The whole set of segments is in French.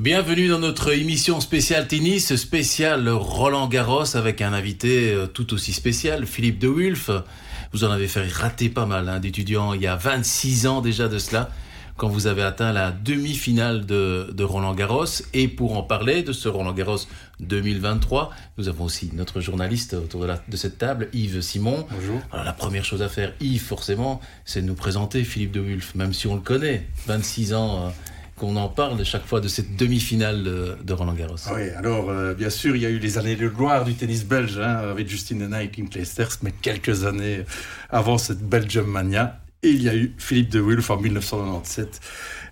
Bienvenue dans notre émission spéciale tennis, spéciale Roland Garros avec un invité euh, tout aussi spécial, Philippe de Wulf. Vous en avez fait rater pas mal hein, d'étudiants il y a 26 ans déjà de cela, quand vous avez atteint la demi-finale de, Roland Garros. Et pour en parler de ce Roland Garros 2023, nous avons aussi notre journaliste autour de, la, de cette table, Yves Simon. Bonjour. Alors la première chose à faire, Yves forcément, c'est de nous présenter Philippe de Wulf, même si on le connaît, 26 ans. Euh, qu'on en parle chaque fois de cette demi-finale de, Roland Garros. Ah oui, alors euh, bien sûr, il y a eu les années de gloire du tennis belge hein, avec Justine Henin et Kim Clijsters, mais quelques années avant cette Belgium Mania. Il y a eu Philippe de Wulf en 1997.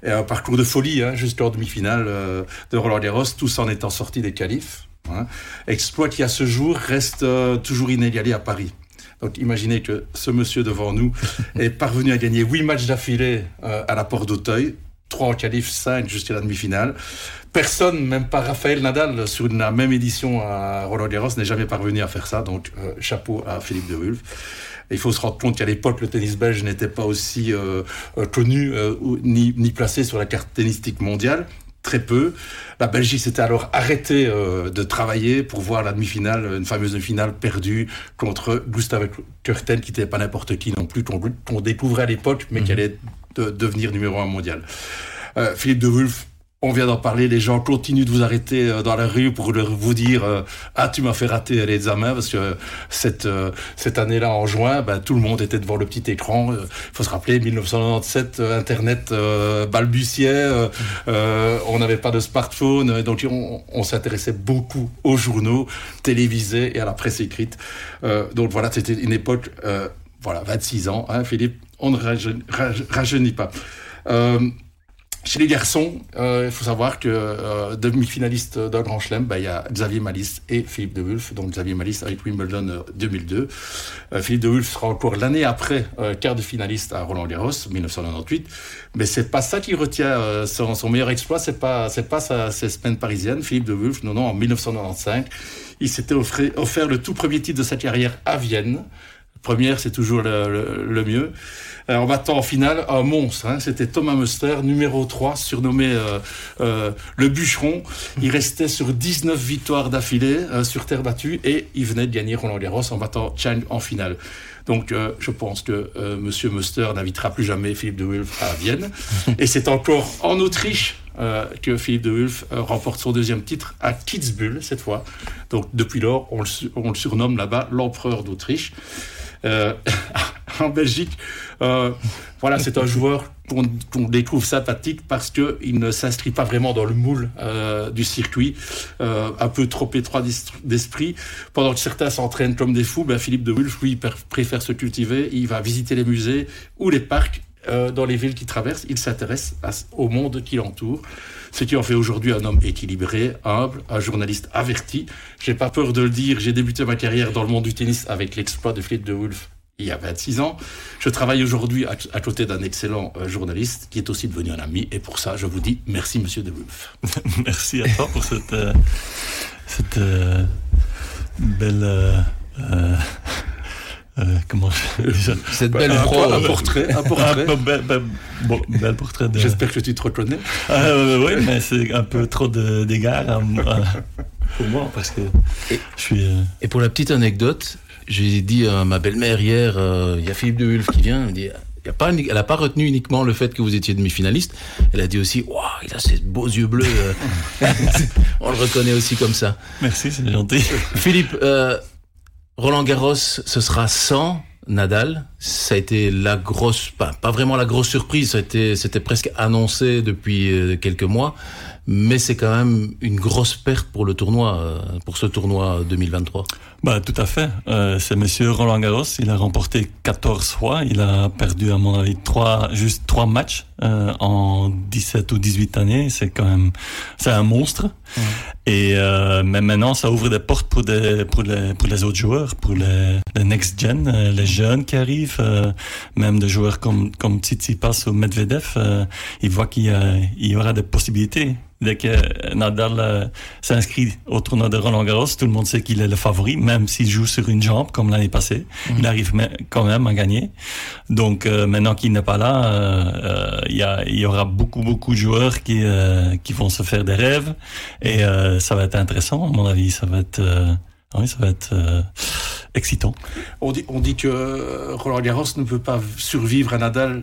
Et un parcours de folie hein, jusqu'en demi-finale euh, de Roland Garros, tous en étant sortis des qualifs. Hein. Exploit qui à ce jour reste euh, toujours inégalé à Paris. Donc imaginez que ce monsieur devant nous est parvenu à gagner huit matchs d'affilée à la Porte d'Auteuil, 3 en qualif, 5 jusqu'à la demi-finale. Personne, même pas Raphaël Nadal, sur la même édition à Roland Garros, n'est jamais parvenu à faire ça. Donc, euh, chapeau à Philippe de Wulf. il faut se rendre compte qu'à l'époque, le tennis belge n'était pas aussi euh, euh, connu ni, ni, placé sur la carte tennistique mondiale. Très peu. La Belgique s'était alors arrêtée de travailler pour voir la demi-finale, une fameuse demi-finale perdue contre Gustav Kurten, qui n'était pas n'importe qui non plus, qu'on découvrait à l'époque, mais qui mhm. allait de devenir numéro un mondial. Euh, Philippe de Wulf, on vient d'en parler, les gens continuent de vous arrêter euh, dans la rue pour vous dire euh, ah tu m'as fait rater l'examen parce que cette année-là en juin, ben, tout le monde était devant le petit écran. Il faut se rappeler 1997, Internet balbutiait, on n'avait pas de smartphone, donc on, on s'intéressait beaucoup aux journaux télévisés et à la presse écrite. donc voilà, c'était une époque, voilà, 26 ans, hein, Philippe, on ne rajeunit, pas. Euh, chez les garçons, euh, il faut savoir que euh, demi-finaliste d'un Grand Chelem, bah, il y a Xavier Malice et Philippe de Wulf. Donc Xavier Malice avec Wimbledon 2002. Philippe de Wulf sera encore l'année après quart de finaliste à Roland Garros 1998. Mais c'est pas ça qui retient son, son, meilleur exploit. C'est pas c'est pas sa, ses semaines parisiennes. Philippe de Wulf, non non, en 1995, il s'était offert le tout premier titre de sa carrière à Vienne. Première, c'est toujours le, mieux. Euh, en battant en finale un monstre, hein. c'était Thomas Muster, numéro 3, surnommé euh, euh, le bûcheron. Il restait sur 19 victoires d'affilée sur terre battue et il venait de gagner Roland Garros en battant Chang en finale. Donc je pense que Monsieur Muster n'invitera plus jamais Philippe de Wulf à Vienne. Et c'est encore en Autriche que Philippe de Wulf remporte son deuxième titre à Kitzbühel cette fois. Donc depuis lors, on le surnomme là-bas l'empereur d'Autriche. Euh, en Belgique, euh, voilà, c'est un joueur qu'on découvre sympathique parce qu'il ne s'inscrit pas vraiment dans le moule euh, du circuit, un peu trop étroit d'esprit. Pendant que certains s'entraînent comme des fous, ben Philippe de Wulf, lui, préfère se cultiver. Il va visiter les musées ou les parcs dans les villes qu'il traverse. Il s'intéresse au monde qui l'entoure ce qui en fait aujourd'hui un homme équilibré, humble, un journaliste averti. J'ai pas peur de le dire, j'ai débuté ma carrière dans le monde du tennis avec l'exploit de Philippe de Wolf il y a 26 ans. Je travaille aujourd'hui à, côté d'un excellent euh, journaliste qui est aussi devenu un ami. Et pour ça, je vous dis merci, monsieur De Wolf. merci à toi pour cette, euh, cette euh, belle euh, comment Cette belle pro, un, portrait, un portrait. Bon, bel portrait de... J'espère que tu te reconnais. Ah, oui, mais c'est un peu trop d'égards hein, pour moi parce que et, je suis. Euh, et pour la petite anecdote, j'ai dit à ma belle-mère hier, euh, il y a Philippe de Wulf qui vient, elle dit. Y a pas, elle n'a pas retenu uniquement le fait que vous étiez demi-finaliste. Elle a dit aussi, waouh, il a ces beaux yeux bleus. On le reconnaît aussi comme ça. Merci, c'est gentil. Philippe, Roland Garros, ce sera sans Nadal. Ça a été la grosse, pas, pas vraiment la grosse surprise, c'était presque annoncé depuis euh, quelques mois mais c'est quand même une grosse perte pour le tournoi, euh, pour ce tournoi 2023. Bah, tout à fait. Euh, c'est monsieur Roland Garros. Il a remporté 14 fois. Il a perdu, à mon avis, trois, juste trois matchs euh, en 17 ou 18 années. C'est quand même, c'est un monstre. Et euh, mais maintenant, ça ouvre des portes pour des, pour les, pour les autres joueurs, pour les, les next gen, euh, les jeunes qui arrivent, euh, même des joueurs comme comme Tsitsipas ou Medvedev. ils voient qu'il y, a, il y aura des possibilités dès que Nadal euh, s'inscrit au tournoi de Roland Garros, tout le monde sait qu'il est le favori, même s'il joue sur une jambe comme l'année passée. Mhm. Il arrive quand même à gagner. Donc euh, maintenant qu'il n'est pas là, euh, il y, y, aura beaucoup beaucoup de joueurs qui qui vont se faire des rêves et ça va être intéressant à mon avis. Ça va être oui, ça va être excitant. On dit, on dit que Roland Garros ne peut pas survivre à Nadal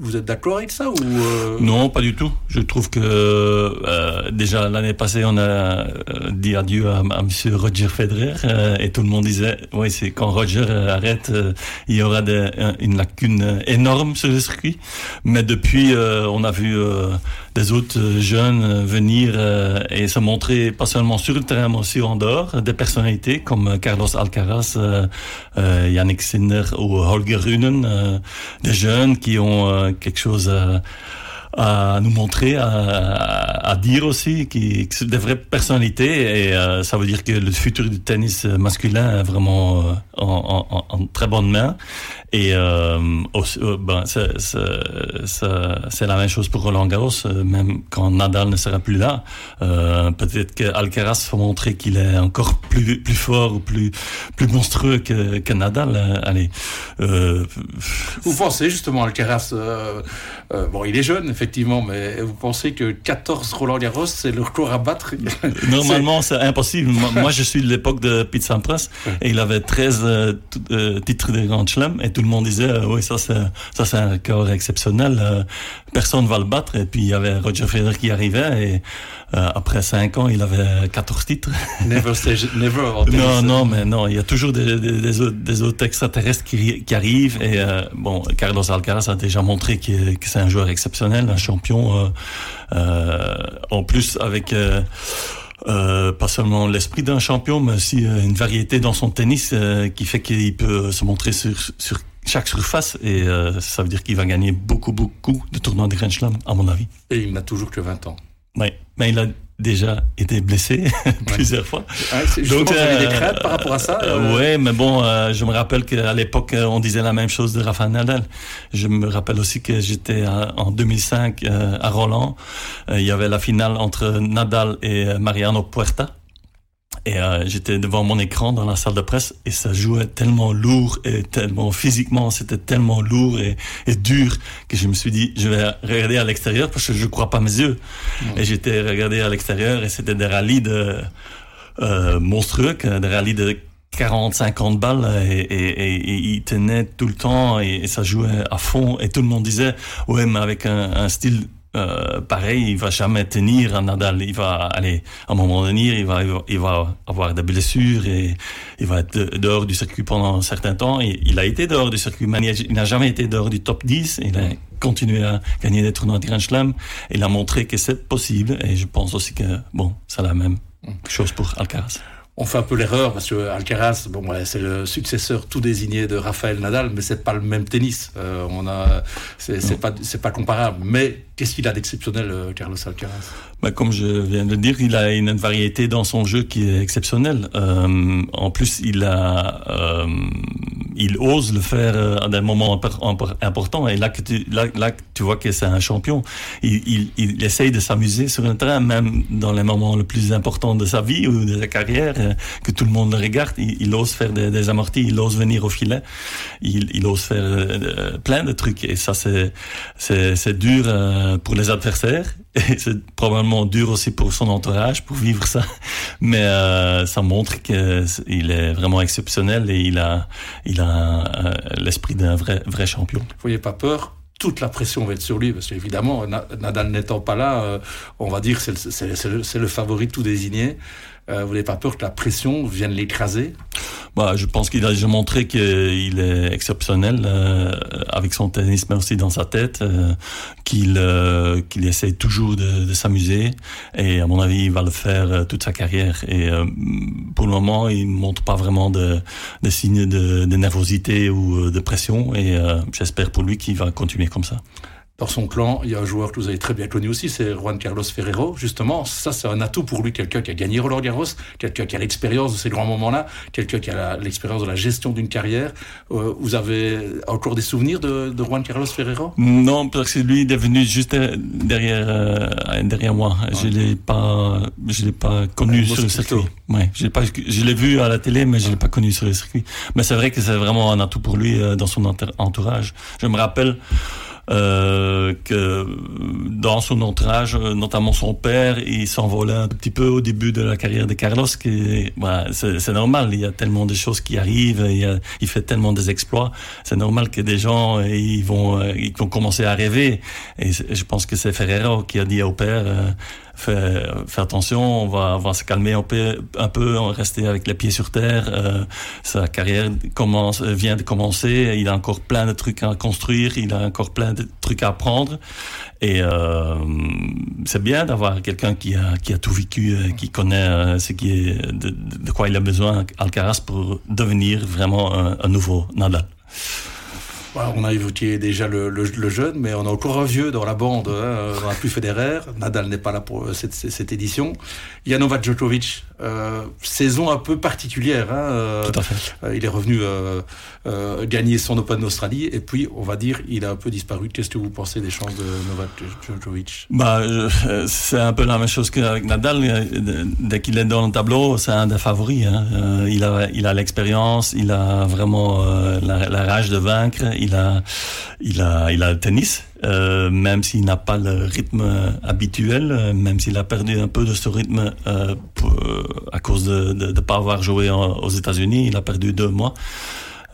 vous êtes d'accord avec ça ou euh? Non, pas du tout. Je trouve que euh, déjà l'année passée, on a euh, dit adieu à, à Monsieur Roger Federer et tout le monde disait, oui, c'est quand Roger arrête, il y aura des, une lacune énorme sur le circuit. Mais depuis, on a vu des autres jeunes venir et se montrer pas seulement sur le terrain, mais aussi en dehors, des personnalités comme Carlos Alcaraz, Yannick Sinner ou Holger Runen, des jeunes qui ont quelque chose à, à nous montrer, à, à, dire aussi, qui, qui des vraies personnalités. Et euh, ça veut dire que le futur du tennis masculin est vraiment euh, en, en, en, très bonne main. Et euh, euh ben, c'est la même chose pour Roland Garros, même quand Nadal ne sera plus là. Euh, Peut-être que Alcaraz va montrer qu'il est encore plus plus fort plus plus monstrueux que, que Nadal. Allez. Euh, vous pensez justement Alcaraz Bon, il est jeune effectivement, mais vous pensez que 14 Roland Garros, c'est le record à battre Normalement, c'est impossible. Moi, je suis de l'époque de Pete Sampras et il avait 13 titres de Grand Chelem et tout le monde disait, euh, oui, ça c'est, ça c'est un record exceptionnel. Euh, personne ne va le battre. Et puis il y avait Roger Federer qui arrivait et euh, après 5 ans, il avait 14 titres. Never say never. non, non, mais non, il y a toujours des, des, des, autres, des autres, extraterrestres qui, qui arrivent. Et bon, Carlos Alcaraz a déjà montré que, c'est un joueur exceptionnel, un champion. en plus, avec euh, pas seulement l'esprit d'un champion, mais aussi une variété dans son tennis qui fait qu'il peut se montrer sur, sur chaque surface et euh, ça veut dire qu'il va gagner beaucoup, beaucoup de tournois de Grand Slam, à mon avis. Et il n'a toujours que 20 ans. Oui, mais il a déjà été blessé plusieurs fois. Ah, Donc, euh, des craintes par rapport à ça euh... Oui, mais bon, euh, je me rappelle qu'à l'époque, euh, on disait la même chose de Rafa Nadal. Je me rappelle aussi que j'étais en 2005 à Roland. il y avait la finale entre Nadal et Mariano Puerta. Et euh, j'étais devant mon écran dans la salle de presse et ça jouait tellement lourd et tellement physiquement, c'était tellement lourd et, et, dur que je me suis dit, je vais regarder à l'extérieur parce que je crois pas mes yeux. Et j'étais regardé à l'extérieur et c'était des rallyes de euh, monstrueux, des rallyes de 40, 50 balles et, et, et, il tenait tout le temps et, ça jouait à fond et tout le monde disait, ouais, mais avec un, un style euh, pareil, il va jamais tenir un Nadal. Il va aller à un moment donné, il va, il va avoir des blessures et il va être dehors du circuit pendant un certain temps. Et il a été dehors du circuit, mais il n'a jamais été dehors du top 10. Il a continué à gagner des tournois de Grand Slam. Il a montré que c'est possible. Et je pense aussi que bon, c'est la même chose pour Alcaraz on fait un peu l'erreur parce que Alcaraz, bon, c'est le successeur tout désigné de Rafael Nadal, mais c'est pas le même tennis. Euh, on a, c'est pas, c'est pas comparable. Mais qu'est-ce qu'il a d'exceptionnel, euh, Carlos Alcaraz? Bah, comme je viens de le dire, il a une variété dans son jeu qui est exceptionnelle. Euh, en plus, il a, euh, il ose le faire euh, à des moments importants. Et là, que tu, là, là tu vois que c'est un champion. Il, il, il essaye de s'amuser sur un terrain, même dans les moments les plus importants de sa vie ou de sa carrière, euh, que tout le monde le regarde. Il, il ose faire des, amortis, il ose venir au filet, il, il ose faire euh, plein de trucs. Et ça, c'est, c'est dur pour les adversaires. Et c'est probablement dur aussi pour son entourage, pour vivre ça. Mais euh, ça montre qu'il est vraiment exceptionnel et il a, il a euh, l'esprit d'un vrai, vrai champion. Vous n'ayez pas peur toute la pression va être sur lui, parce qu'évidemment, Nadal n'étant pas là, euh, on va dire c'est le, le, le, favori tout désigné. Euh, vous n'avez pas peur que la pression vienne l'écraser? Bah, Je pense qu'il a déjà montré qu'il est exceptionnel euh, avec son tennis, mais aussi dans sa tête, euh, qu'il euh, qu'il essaie toujours de, de s'amuser. Et à mon avis, il va le faire euh, toute sa carrière. Et euh, pour le moment, il ne montre pas vraiment de, de signes de, de nervosité ou de pression. Et j'espère pour lui qu'il va continuer comme ça. Dans son clan, il y a un joueur que vous avez très bien connu aussi, c'est Juan Carlos Ferrero. Justement, ça, c'est un atout pour lui, quelqu'un qui a gagné Roland Garros, quelqu'un qui a l'expérience de ces grands moments-là, quelqu'un qui a l'expérience de la gestion d'une carrière. Euh, vous avez encore des souvenirs de, de, Juan Carlos Ferrero? Non, parce que lui il est venu juste derrière, euh, derrière moi. Je l'ai pas, je l'ai pas connu sur le circuit. Ouais, je l'ai pas, je l'ai vu à la télé, mais je l'ai pas connu sur le circuit. Mais c'est vrai que c'est vraiment un atout pour lui euh, dans son entourage. Je me rappelle euh, que dans son entourage, notamment son père, il s'envolait un petit peu au début de la carrière de Carlos. Bah, c'est normal, il y a tellement de choses qui arrivent, il, il fait tellement des exploits. C'est normal que des gens ils vont, ils vont commencer à rêver. Et je pense que c'est Ferrero qui a dit au père. Euh, fais, attention, on va, on va se calmer un peu, un peu, on va rester avec les pieds sur terre. Euh, sa carrière commence, vient de commencer, il a encore plein de trucs à construire, il a encore plein de trucs à apprendre. Et euh, c'est bien d'avoir quelqu'un qui a, qui a tout vécu, euh, qui connaît euh, ce qui est, de, quoi il a besoin, Alcaraz, pour devenir vraiment un nouveau Nadal on a évoqué déjà le, jeune, mais on a encore un vieux dans la bande. Hein, on n'a plus Federer. Nadal n'est pas là pour euh, cette, cette, édition. Il y a Novak Djokovic. Euh, saison un peu particulière. Hein, euh, Tout à fait. il est revenu gagner son Open d'Australie. Et puis, on va dire, il a un peu disparu. Qu'est-ce que vous pensez des chances de Novak Djokovic? Bah, C'est un peu la même chose qu'avec Nadal. Dès qu'il est dans le tableau, c'est un des favoris. Hein. il a il a l'expérience, il a vraiment la, la, rage de vaincre il a, il a, il a le tennis, euh, même s'il n'a pas le rythme habituel, euh, même s'il a perdu un peu de ce rythme euh, à cause de ne pas avoir joué aux États-Unis. Il a perdu deux mois.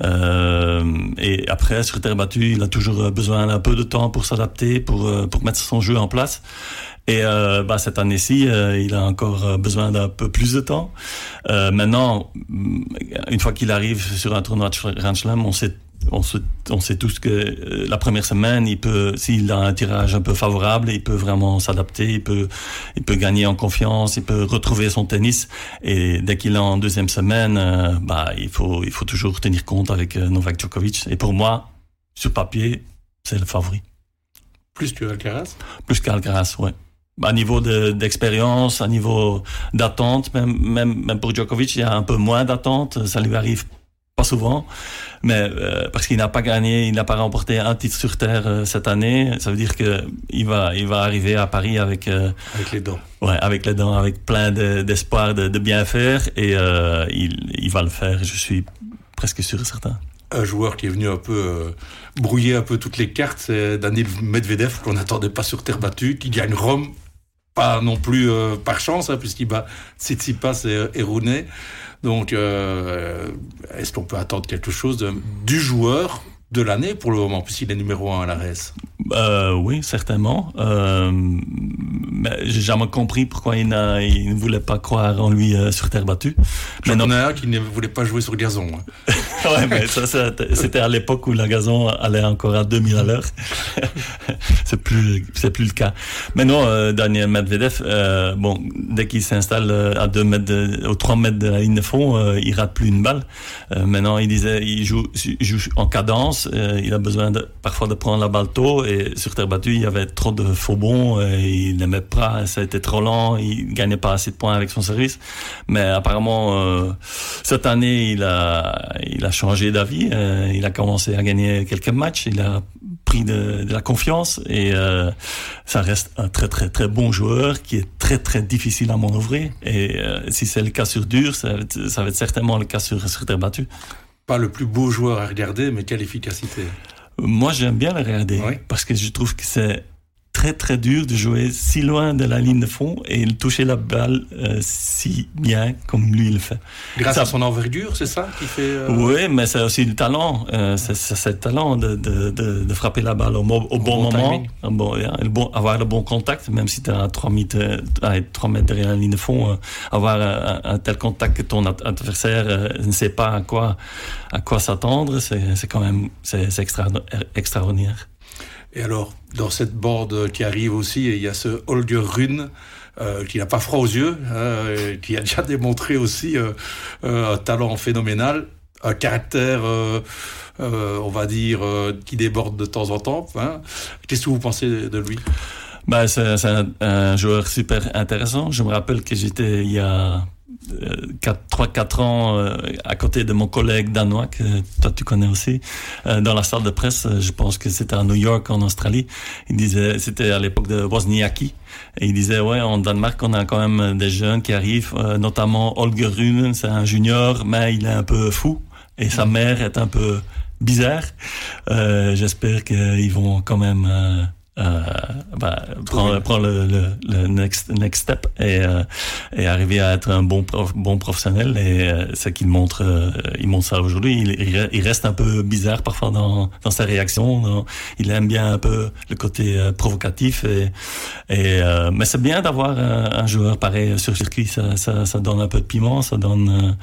et après, sur terre battue, il a toujours besoin d'un peu de temps pour s'adapter, pour, pour mettre son jeu en place. Et bah, cette année-ci, il a encore besoin d'un peu plus de temps. maintenant, une fois qu'il arrive sur un tournoi de Grand Slam, on sait on, on, sait tous que euh, la première semaine, il peut, s'il a un tirage un peu favorable, il peut vraiment s'adapter, il peut, il peut gagner en confiance, il peut retrouver son tennis. Et dès qu'il est en deuxième semaine, euh, bah, il faut, il faut toujours tenir compte avec euh, Novak Djokovic. Et pour moi, sur papier, c'est le favori. Plus que Alcaraz? Plus qu'Alcaraz, ouais. À niveau d'expérience, à niveau d'attente, même, même, même pour Djokovic, il y a un peu moins d'attente. Ça lui arrive pas souvent, mais euh, parce qu'il n'a pas gagné, il n'a pas remporté un titre sur terre euh, cette année, ça veut dire que il va, il va arriver à Paris avec euh, avec les dents, ouais, avec les dents, avec plein d'espoir de, de, bien faire et il, il va le faire, je suis presque sûr et certain. Un joueur qui est venu un peu brouiller un peu toutes les cartes, c'est Daniel Medvedev qu'on n'attendait pas sur terre battue, qui gagne Rome, pas non plus par chance, hein, puisqu'il bat Tsitsipas et, Rooney. Donc, euh, est-ce qu'on peut attendre quelque chose du joueur de l'année pour le moment, puisqu'il est numéro 1 à la RES? Euh, Oui, certainement. Euh, mais j'ai jamais compris pourquoi il, il, ne voulait pas croire en lui euh, sur terre battue. J'en ai un qui ne voulait pas jouer sur gazon. Hein. ouais, mais ça, c'était à l'époque où la gazon allait encore à 2000 à l'heure. c'est plus, c'est plus le cas. Mais non, euh, Daniel Medvedev, euh, bon, dès qu'il s'installe à 2 mètres, de, aux 3 mètres de la ligne de fond, il rate plus une balle. maintenant, il disait, il joue, il joue en cadence. il a besoin de, parfois de prendre la balle tôt et sur terre battue, il y avait trop de faux bons. Et il n'aimait pas, ça a été trop lent, il gagnait pas assez de points avec son service. Mais apparemment, euh, cette année, il a, il a changé d'avis. Euh, il a commencé à gagner quelques matchs. Il a pris de, la confiance et euh, ça reste un très très très bon joueur qui est très très difficile à manœuvrer. Et euh, si c'est le cas sur dur, ça va, être, ça va être certainement le cas sur, sur terre battue. Pas le plus beau joueur à regarder, mais quelle efficacité. Moi, j'aime bien le regarder oui. parce que je trouve que c'est très très dur de jouer si loin de la ligne de fond et toucher la balle euh, si bien comme lui le fait. Grâce ça, à son envergure, c'est ça qui fait. Euh... Oui, mais c'est aussi le talent. Euh, c'est le talent de, de, de, de, frapper la balle au, au bon, bon, moment, bon, le bon, avoir le bon contact, même si tu es à 3 mètres, à 3 mètres derrière la ligne de fond, euh, avoir un, un, tel contact que ton adversaire euh, ne sait pas à quoi, à quoi s'attendre, c'est quand même c'est extra, extraordinaire. Et alors, dans cette bande qui arrive aussi, il y a ce Holger Rune, euh, qui n'a pas froid aux yeux, euh, qui a déjà démontré aussi euh, un talent phénoménal. un caractère, on va dire, qui déborde de temps en temps. Hein. Qu'est-ce que vous pensez de lui? Bah, c'est un, joueur super intéressant. Je me rappelle que j'étais il y a 3-4 ans euh, à côté de mon collègue danois, que toi tu connais aussi, euh, dans la salle de presse, je pense que c'était à New York, en Australie. Il disait, c'était à l'époque de Wozniacki, et il disait, ouais, en Danemark, on a quand même des jeunes qui arrivent, euh, notamment Holger Rune, c'est un junior, mais il est un peu fou, et sa mère est un peu bizarre. J'espère qu'ils vont quand même euh, bah, le, le, le, next, next step et, euh, et arriver à être un bon prof, bon professionnel. Et euh, c'est qu'il montre euh, il montre ça aujourd'hui. Il, il, reste un peu bizarre parfois dans, dans sa réaction. Il aime bien un peu le côté euh, provocatif. Et, et mais c'est bien d'avoir un, joueur pareil sur circuit. Ça, ça, ça donne un peu de piment ça donne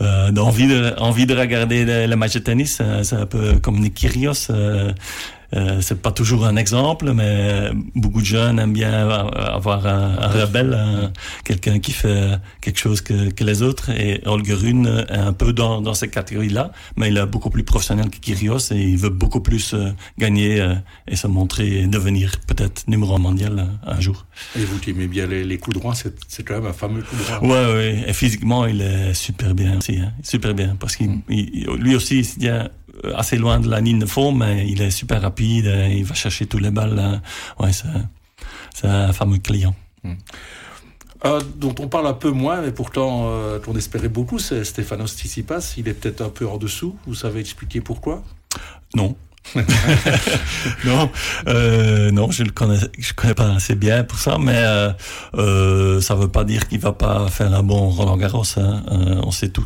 envie de envie de regarder les, matchs de tennis. C'est un peu comme Nick Kyrgios euh, c'est pas toujours un exemple, mais beaucoup de jeunes aiment bien avoir un, un rebelle, quelqu'un qui fait quelque chose que, que les autres. Et Holger Rune est un peu dans, dans cette catégorie-là, mais il est beaucoup plus professionnel que Kyrgios et il veut beaucoup plus euh, gagner euh, et se montrer et devenir peut-être numéro mondial euh, un jour. Et vous qui aimez bien les, les coups droits, c'est quand même un fameux coup droit. Ouais, ouais. Et physiquement, il est super bien aussi, hein. super bien, parce qu'il lui aussi, il vient euh, assez loin de la ligne de fond, mais il est super rapide, euh, il va chercher tous les balles. Euh, ouais, c'est un fameux client. Hmm. dont on parle un peu moins, mais pourtant euh, qu'on espérait beaucoup, c'est Stefanos Tsitsipas. Il est peut-être un peu en dessous. Vous savez expliquer pourquoi? Non. non, euh, non, je le connais, je connais pas assez bien pour ça, mais euh, euh, ça veut pas dire qu'il va pas faire un bon Roland Garros. Hein. Euh, on sait tout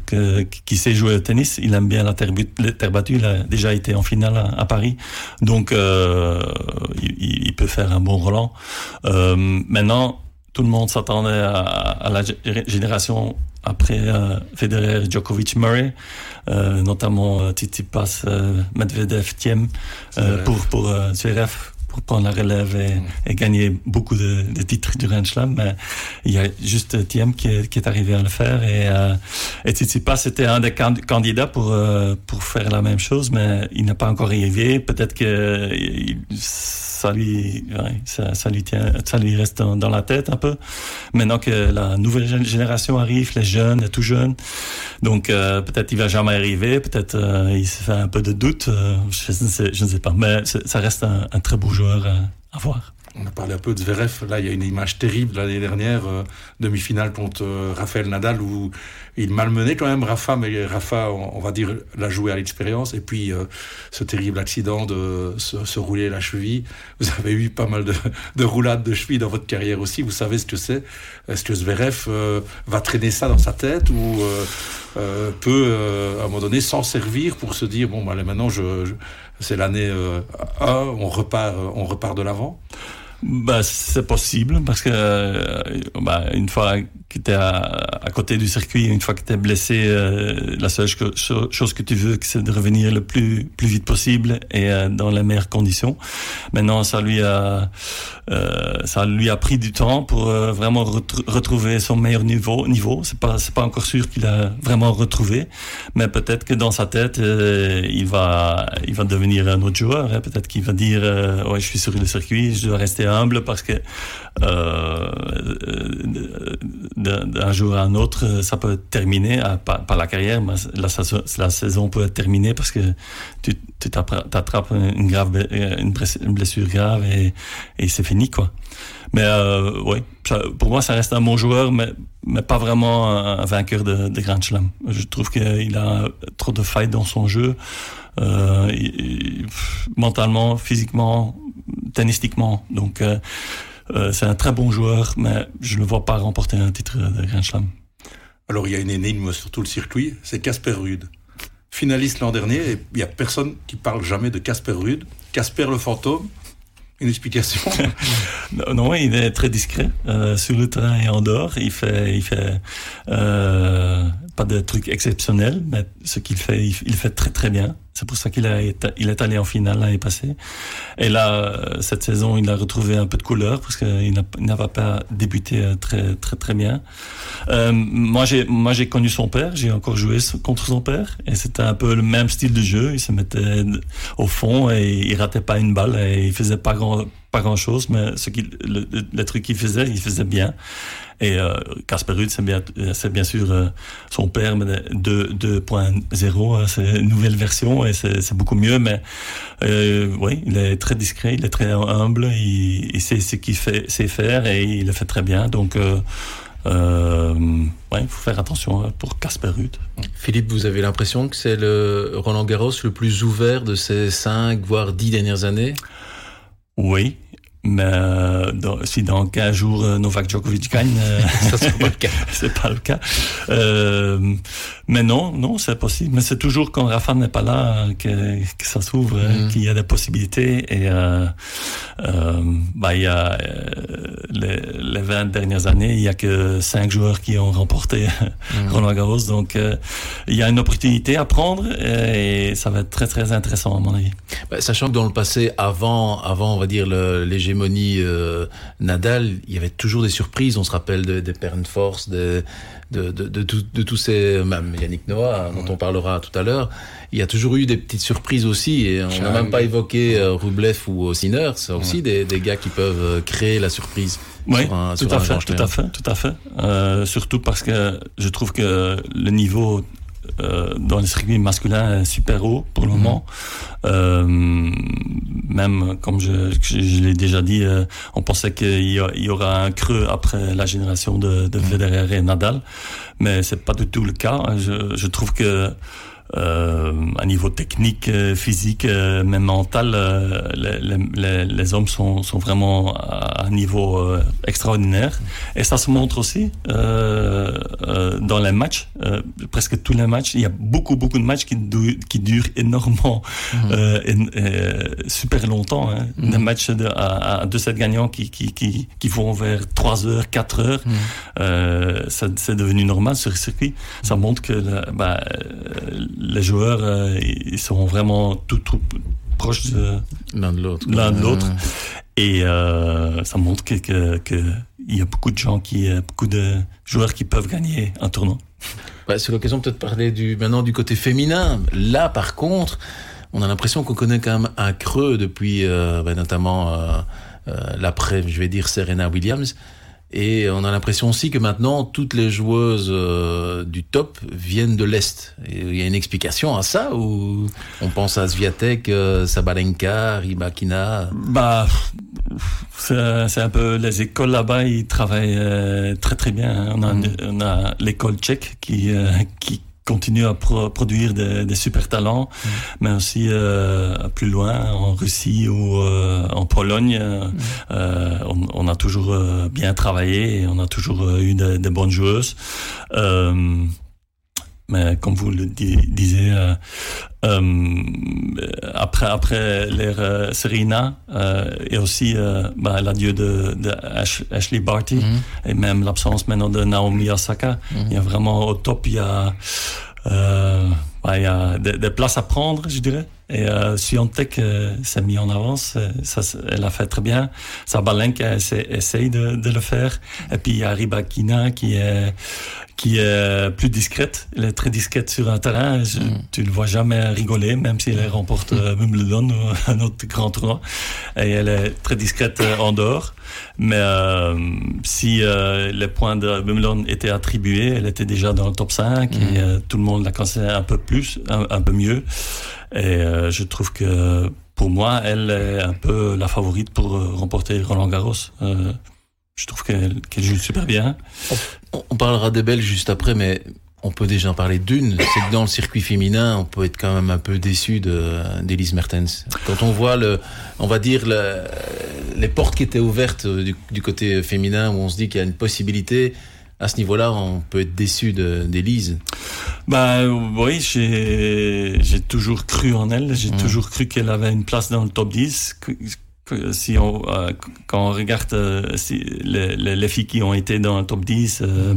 qu'il sait jouer au tennis. Il aime bien la terre, battue. Il a déjà été en finale à, Paris, donc euh, il, il, peut faire un bon Roland. Euh, maintenant, tout le monde s'attendait à, la génération après euh, Federer, Djokovic, Murray, euh, notamment euh, Tsitsipas, euh, Medvedev, Thiem, euh, pour pour euh, Zverev pour prendre la relève et, mm. et gagner beaucoup de, de, titres du Grand Slam. Mais il y a juste Thiem qui est, qui est arrivé à le faire et, euh, et Tsitsipas c'était un des candidats pour euh, pour faire la même chose, mais il n'a pas encore arrivé. Peut-être que il, ça lui, ouais, ça, ça, lui tient, ça lui reste dans, dans, la tête un peu. Maintenant que la nouvelle génération arrive, les jeunes, les tout jeunes, donc euh, peut-être il va jamais arriver, peut-être euh, il se fait un peu de doute, euh, je, ne sais, je ne sais pas, mais ça reste un, un très beau joueur à, voir. On a parlé un peu de Zverev. Là, il y a une image terrible l'année dernière, euh, demi-finale contre euh, Rafael Nadal, où il malmenait quand même Rafa, mais Rafa, on, va dire, l'a joué à l'expérience. Et puis, euh, ce terrible accident de se, rouler la cheville. Vous avez eu pas mal de, de, roulades de cheville dans votre carrière aussi. Vous savez ce que c'est. Est-ce que Zverev euh, va traîner ça dans sa tête ou euh, peut, à un moment donné, s'en servir pour se dire, bon, bah, allez, maintenant, je, je c'est l'année 1, on repart, on repart de l'avant bah, c'est possible parce que bah, une fois que tu es à, côté du circuit, une fois que tu es blessé, euh, la seule chose que tu veux, c'est de revenir le plus plus vite possible et euh, dans les meilleures conditions. Maintenant, ça lui a euh, ça lui a pris du temps pour euh, vraiment retrouver son meilleur niveau. Niveau, c'est pas c'est pas encore sûr qu'il a vraiment retrouvé, mais peut-être que dans sa tête, euh, il va il va devenir un autre joueur. Hein. Peut-être qu'il va dire ouais, je suis sur le circuit, je dois rester parce que d'un jour à un autre, ça peut terminer, pas, pas la carrière, mais la, saison peut être terminée parce que tu t'attrapes une, grave, une blessure grave et, c'est fini, quoi. Mais euh, oui, pour moi, ça reste un bon joueur, mais, mais pas vraiment un, vainqueur de, Grand Slam. Je trouve qu'il a trop de failles dans son jeu, euh, mentalement, physiquement, tennistiquement. Donc, euh, euh, c'est un très bon joueur, mais je ne le vois pas remporter un titre de Grand Slam. Alors il y a une énigme sur tout le circuit, c'est Casper Ruud. Finaliste l'an dernier, et il n'y a personne qui parle jamais de Casper Ruud. Casper le fantôme, une explication non, non, il est très discret euh, sur le terrain et en dehors. Il fait, il fait euh, pas de trucs exceptionnels, mais ce qu'il fait, il, il, fait très très bien. C'est pour ça qu'il il est allé en finale l'année passée. Et là, cette saison, il a retrouvé un peu de couleur parce qu'il n'avait pas débuté très très très bien. Euh, moi, j'ai moi j'ai connu son père. J'ai encore joué contre son père et c'était un peu le même style de jeu. Il se mettait au fond et il ratait pas une balle et il faisait pas grand pas grand chose, mais ce qu'il, le, truc qu'il faisait, il faisait bien. Et Casper euh, c'est bien, bien sûr euh, son père, mais 2.0, hein, c'est une nouvelle version et c'est beaucoup mieux. Mais euh, oui, il est très discret, il est très humble, il, il sait ce qu'il fait, sait faire et il le fait très bien. Donc euh, ouais, il faut faire attention hein, pour Casper Ruud. Philippe, vous avez l'impression que c'est le Roland Garros le plus ouvert de ces 5 voire 10 dernières années? Oui, mais euh, dans, si dans 15 jours euh, Novak Djokovic gagne, euh, ça c'est pas le cas. c'est pas le cas. Euh, mais non, non, c'est possible. Mais c'est toujours quand Rafa n'est pas là que, que ça s'ouvre, mm. qu'il y a des possibilités. Et bah il y a les, les, 20 dernières années, il y a que 5 joueurs qui ont remporté mm. Roland Garros. Donc il y a une opportunité à prendre et ça va être très très intéressant à mon avis. Bah, sachant que dans le passé, avant, avant on va dire le, les l'hégémonie euh, Nadal, il y avait toujours des surprises. On se rappelle des de Force, de, de, de, de, de, tous ces, même Yannick Noah, dont on parlera tout à l'heure. Il y a toujours eu des petites surprises aussi, et on n'a même pas évoqué euh, Rublev ou Sinner. C'est aussi des, des, gars qui peuvent euh, créer la surprise. Oui, tout, à fait, tout à fait, tout à fait, euh, surtout parce que je trouve que le niveau euh, dans le circuit masculin super haut pour le mhm. moment. Euh, même comme je, je, l'ai déjà dit, euh, on pensait qu'il y, y, aura un creux après la génération de, de mhm. Federer et Nadal, mais c'est pas du tout le cas. Je, je trouve que euh, à niveau technique, euh, physique, euh, même mental, les, les, les, hommes sont, sont, vraiment à un niveau extraordinaire. Et ça se montre aussi dans les matchs, presque tous les matchs. Il y a beaucoup, beaucoup de matchs qui, qui durent énormément, mhm. super longtemps. Hein. Mhm. Des matchs de, à, à 2-7 gagnants qui, qui, qui, qui vont vers 3 heures, 4 heures. Mhm. c'est devenu normal sur le circuit. Ça montre que bah, les joueurs, euh, ils sont vraiment tout, tout proches l'un de l'autre. L'un de l'autre. Et euh, ça montre que, que, que, il y a beaucoup de gens qui, euh, beaucoup de joueurs qui peuvent gagner un tournoi. Bah, c'est l'occasion peut-être de parler du, maintenant du côté féminin. Là, par contre, on a l'impression qu'on connaît quand même un creux depuis, euh, bah, notamment euh, euh, l'après, je vais dire Serena Williams. Et on a l'impression aussi que maintenant, toutes les joueuses euh, du top viennent de l'Est. Il y a une explication à ça ou on pense à Sviatek, euh, Sabalenka, Ribakina Bah, c'est un peu les écoles là-bas, ils travaillent euh, très très bien. On a, mm. on a l'école tchèque qui, qui continue à produire des, des, super talents, mm. mais aussi euh, plus loin, en Russie ou euh, en Pologne, euh, mm. euh on, on, a toujours euh, bien travaillé et on a toujours euh, eu des, des bonnes joueuses. Mais comme vous le disiez, après après l'ère Serena et aussi bah, l'adieu de, de Ashley Barty mm -hmm. et même l'absence maintenant de Naomi Osaka, -hmm. il y a vraiment au top, il y a euh, bah, il y a des, des, places à prendre, je dirais. Et euh, Siontech euh, s'est mis en avance, euh, ça, elle a fait très bien. Sabalenka essaie, essaye de, de, le faire. Et puis il y a Ribakina qui est qui est plus discrète. Elle est très discrète sur un terrain. Je, mm. Tu ne vois jamais rigoler, même si elle remporte euh, Wimbledon ou un autre grand tournoi. Et elle est très discrète en dehors. Mais euh, si euh, les points de Wimbledon étaient attribués, elle était déjà dans le top 5 mm. et euh, tout le monde la connaissait un peu plus, un, un peu mieux. Et je trouve que pour moi, elle est un peu la favorite pour remporter Roland Garros. je trouve qu'elle qu joue super bien. On parlera des Belges juste après, mais on peut déjà en parler d'une. C'est que dans le circuit féminin, on peut être quand même un peu déçu d'Elise Mertens. Quand on voit le, on va dire le, les portes qui étaient ouvertes du, côté féminin, où on se dit qu'il y a une possibilité. À ce niveau-là, on peut être déçu d'Elise. Bah oui, j'ai toujours cru en elle. J'ai mmh. toujours cru qu'elle avait une place dans le top 10 si on, euh, quand on regarde euh, si les, les, les, filles qui ont été dans le top 10, euh,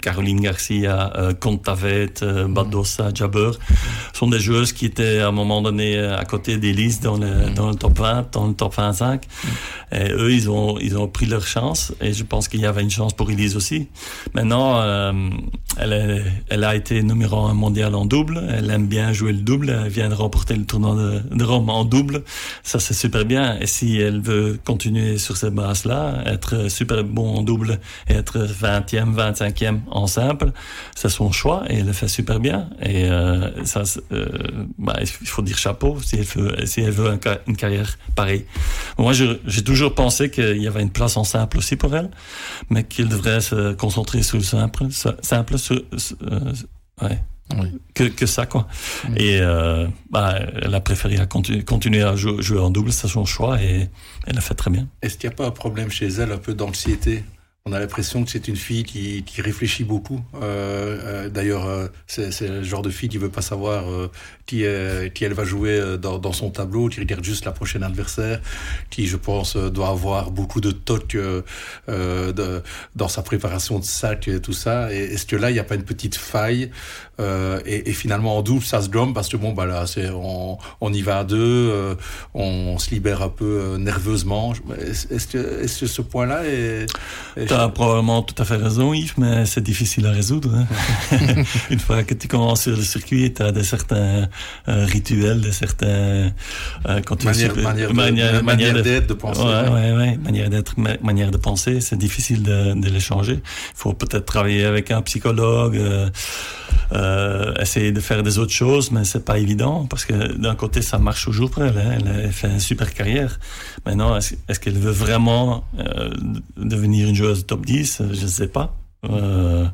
Caroline Garcia, Contavet, euh, Badosa, Jabber, sont des joueuses qui étaient à un moment donné à côté d'Elise dans le, dans le top 20, dans le top 25. Et eux, ils ont, ils ont pris leur chance. Et je pense qu'il y avait une chance pour Elise aussi. Maintenant, elle, est, elle a été numéro un mondial en double. Elle aime bien jouer le double. Elle vient de remporter le tournoi de, de Rome en double. Ça, c'est super bien. Et si elle veut continuer sur cette base-là, être super bon en double et être 20e, 25e en simple, c'est son choix et elle le fait super bien. Et euh, ça, euh, bah, il faut dire chapeau si elle veut, une carrière pareille. Moi, j'ai toujours pensé qu'il y avait une place en simple aussi pour elle, mais qu'elle devrait se concentrer sur le simple, euh. Oui. Que, que ça, quoi. Oui. Et euh, bah, elle a préféré à continu, continuer à jouer, jouer en double, c'est son choix, et elle a fait très bien. Est-ce qu'il n'y a pas un problème chez elle, un peu d'anxiété? On a l'impression que c'est une fille qui, qui réfléchit beaucoup. Euh, euh, D'ailleurs, euh, c'est le genre de fille qui veut pas savoir euh, qui, qui elle va jouer dans, dans, son tableau, qui regarde juste la prochaine adversaire, qui, je pense, doit avoir beaucoup de toc de, dans sa préparation de sac et tout ça. Est-ce que là, il n'y a pas une petite faille et, et, finalement, en double, ça se gomme parce que bon, bah là, c'est on, on y va à deux, on se libère un peu nerveusement. Est-ce que, est que ce point-là est, est tu as probablement tout à fait raison, Yves, mais c'est difficile à résoudre. Hein. Une fois que tu commences sur le circuit, tu as de certains euh, rituels, de certains... Euh, quand tu manière, manière, manière, manière d'être, de, de, penser. Ouais, ouais, ouais. Manière d'être, manière de penser, c'est difficile de, de les changer. Il faut peut-être travailler avec un psychologue, euh, euh, essayer de faire des autres choses, mais c'est pas évident parce que d'un côté, ça marche toujours pour elle. Hein. Elle fait une super carrière. Maintenant, est-ce, est qu'elle veut vraiment euh, devenir une joueuse top 10, je ne sais pas. Euh,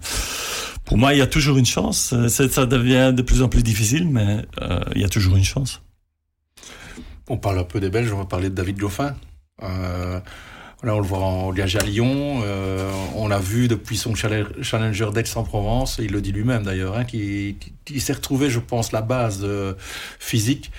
pour moi, il y a toujours une chance. Ça devient de plus en plus difficile, mais euh, il y a toujours une chance. On parle un peu des Belges, on va parler de David Goffin. Euh, là, on le voit engagé à Lyon. Euh, on l'a vu depuis son challenger d'Aix-en-Provence, il le dit lui-même d'ailleurs, hein, qui, qui, s'est retrouvé, je pense, la base euh, physique,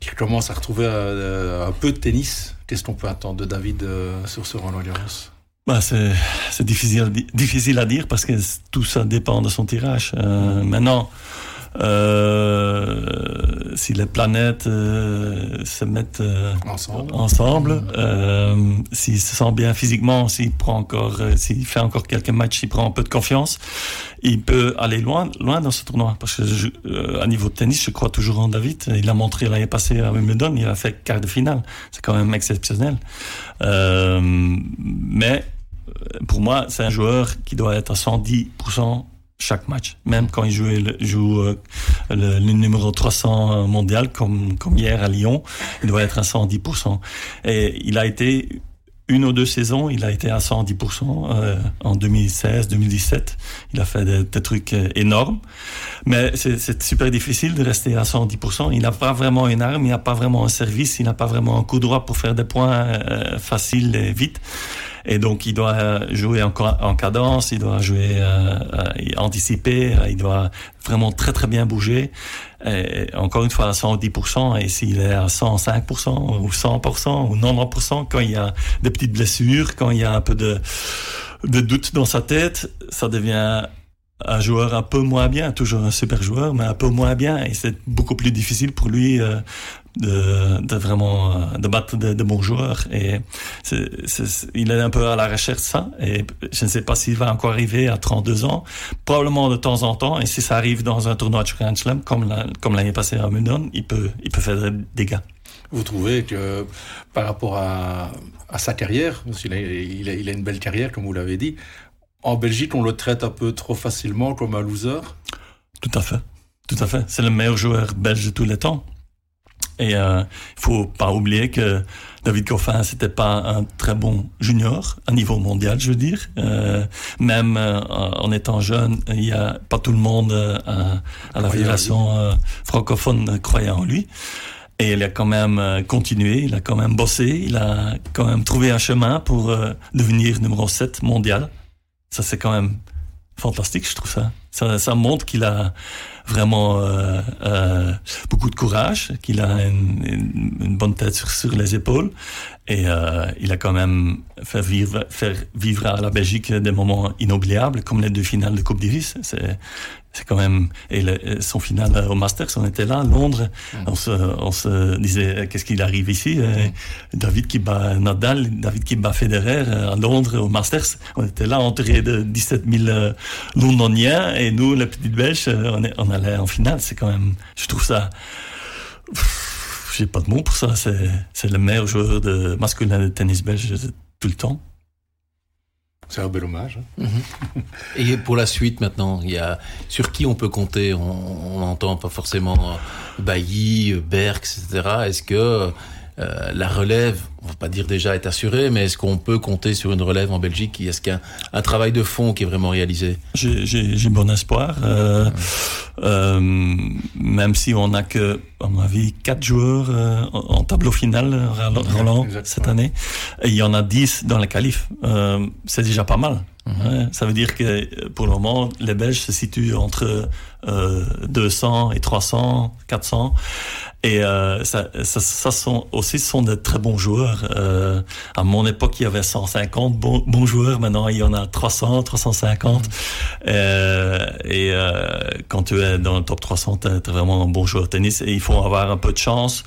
qui commence à retrouver un peu de tennis. Qu'est-ce qu'on peut attendre de David sur ce Roland Garros? Bah, c'est difficile, difficile à dire parce que tout ça dépend de son tirage. Euh, maintenant, euh, si les planètes euh, se mettent euh, ensemble, ensemble euh, s'il se sent bien physiquement, s'il prend encore, euh, s'il fait encore quelques matchs, s'il prend un peu de confiance, il peut aller loin, loin dans ce tournoi. Parce que je, euh, à niveau de tennis, je crois toujours en David. Il a montré l'année passée à Wimbledon, il a fait quart de finale. C'est quand même exceptionnel. mais pour moi, c'est un joueur qui doit être à 110% chaque match, même quand il joue, joue euh, le, le, numéro 300 mondial comme, comme hier à Lyon, il doit être à 110%. Et il a été une ou deux saisons, il a été à 110% euh, en 2016, 2017. Il a fait des, des trucs euh, énormes. Mais c'est super difficile de rester à 110%. Il n'a pas vraiment une arme, il n'a pas vraiment un service, il n'a pas vraiment un coup droit pour faire des points euh, faciles et vite. Et donc, il doit jouer en, en cadence, il doit jouer euh, anticiper, il doit vraiment très très bien bouger. Et encore une fois à 110%, et s'il est à 105% ou 100% ou 90%, quand il y a des petites blessures, quand il y a un peu de, de doute dans sa tête, ça devient un joueur un peu moins bien, toujours un super joueur, mais un peu moins bien, et c'est beaucoup plus difficile pour lui euh, de, de, vraiment euh, de battre de, de bons joueurs. Et c est, c est, il est un peu à la recherche de ça, et je ne sais pas s'il va encore arriver à 32 ans, probablement de temps en temps, et si ça arrive dans un tournoi de Grand Slam, comme l'année comme passée à Wimbledon, il peut, il peut faire des dégâts. Vous trouvez que par rapport à, à sa carrière, parce qu'il a, il a, il a une belle carrière, comme vous l'avez dit, en Belgique, on le traite un peu trop facilement comme un loser? Tout à fait. Tout à fait. C'est le meilleur joueur belge de tous les temps. Et euh, il faut pas oublier que David Coffin, c'était pas un très bon junior à niveau mondial, je veux dire. Euh, même euh, en étant jeune, il y a pas tout le monde euh, à, à la fédération euh, francophone croyait en lui. Et il a quand même euh, continué, il a quand même bossé, il a quand même trouvé un chemin pour devenir numéro 7 mondial. Ça, c'est quand même fantastique, je trouve ça. Ça, ça montre qu'il a vraiment euh, euh, beaucoup de courage, qu'il a une, une, bonne tête sur, sur les épaules et euh, il a quand même fait vivre, faire vivre à la Belgique des moments inoubliables, comme les deux finales de Coupe Davis. C'est c'est quand même et le, son final au Masters on était là à Londres mm. on se on se disait qu'est-ce qu'il arrive ici mm. David qui bat Nadal David qui bat Federer à Londres au Masters on était là entouré de 17 000 londoniens et nous les petites Belges on, est, on allait en finale c'est quand même je trouve ça j'ai pas de mots pour ça c'est c'est le meilleur joueur de masculin de tennis belge tout le temps c'est un bel hommage. Hein. -hmm. Et pour la suite maintenant, il y a sur qui on peut compter? On n'entend pas forcément Bailly, Berck, etc. Est-ce que euh, la relève, on va pas dire déjà est assurée, mais est-ce qu'on peut compter sur une relève en Belgique? Est-ce qu'il y a un, un, travail de fond qui est vraiment réalisé? J'ai bon espoir, euh, euh, même si on n'a que, à mon avis, quatre joueurs en tableau final, Roland, Exactement. cette année. Et il y en a dix dans les qualifs. Euh, C'est déjà pas mal. Mm ouais, ça veut dire que pour le moment, les Belges se situent entre euh, 200 et 300, 400. Et euh, ça, ça, ça sont aussi ce sont de très bons joueurs. Euh, à mon époque, il y avait 150 bons, bons joueurs. Maintenant, il y en a 300, 350. Mmh. Euh, et euh, quand tu es dans le top 300, tu es vraiment un bon joueur de tennis. Et il faut avoir un peu de chance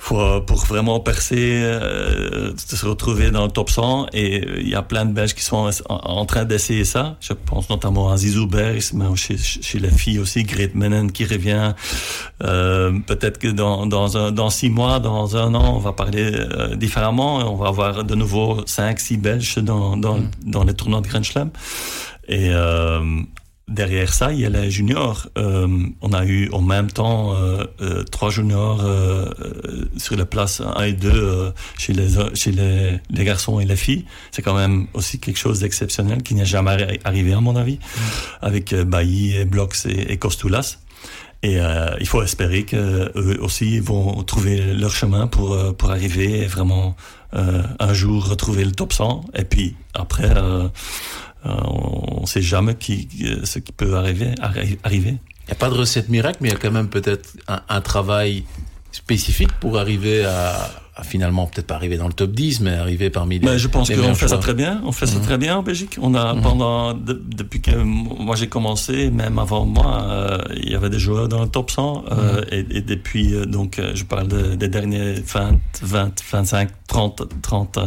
pour, pour vraiment percer, euh, se retrouver dans le top 100. Et il y a plein de Belges qui sont en, en train d'essayer ça. Je pense notamment à Zizou Bergs, mais chez, chez les filles aussi, Grete Menen qui revient. Euh, Peut-être que dans, dans, un, dans six mois, dans un an, on va parler euh, différemment. On va avoir de nouveau cinq, six Belges dans, dans, mmh. dans les tournois de Grand Slam. Et euh, derrière ça, il y a les juniors. Euh, on a eu en même temps euh, euh, trois juniors sur la place 1 et 2 euh, chez, les, chez les, les, garçons et les filles. C'est quand même aussi quelque chose d'exceptionnel qui n'est jamais arrivé à mon avis, mmh. avec Bailly, et Blox et, et Costulas. Et il faut espérer qu'eux aussi vont trouver leur chemin pour, pour arriver et vraiment un jour retrouver le top 100. Et puis après, on ne sait jamais qui, ce qui peut arriver. arriver. Il n'y a pas de recette miracle, mais il y a quand même peut-être un, travail spécifique pour arriver à finalement peut-être pas arriver dans le top 10, mais arriver parmi les. Ben, je pense qu'on fait ça très bien. On fait mmh. ça très bien en Belgique. On a mmh. pendant de, depuis que moi j'ai commencé, même avant moi, euh, il y avait des joueurs dans le top 100 euh, mmh. et, et, depuis euh, donc je parle de, des derniers 20, 20, 25, 30, 30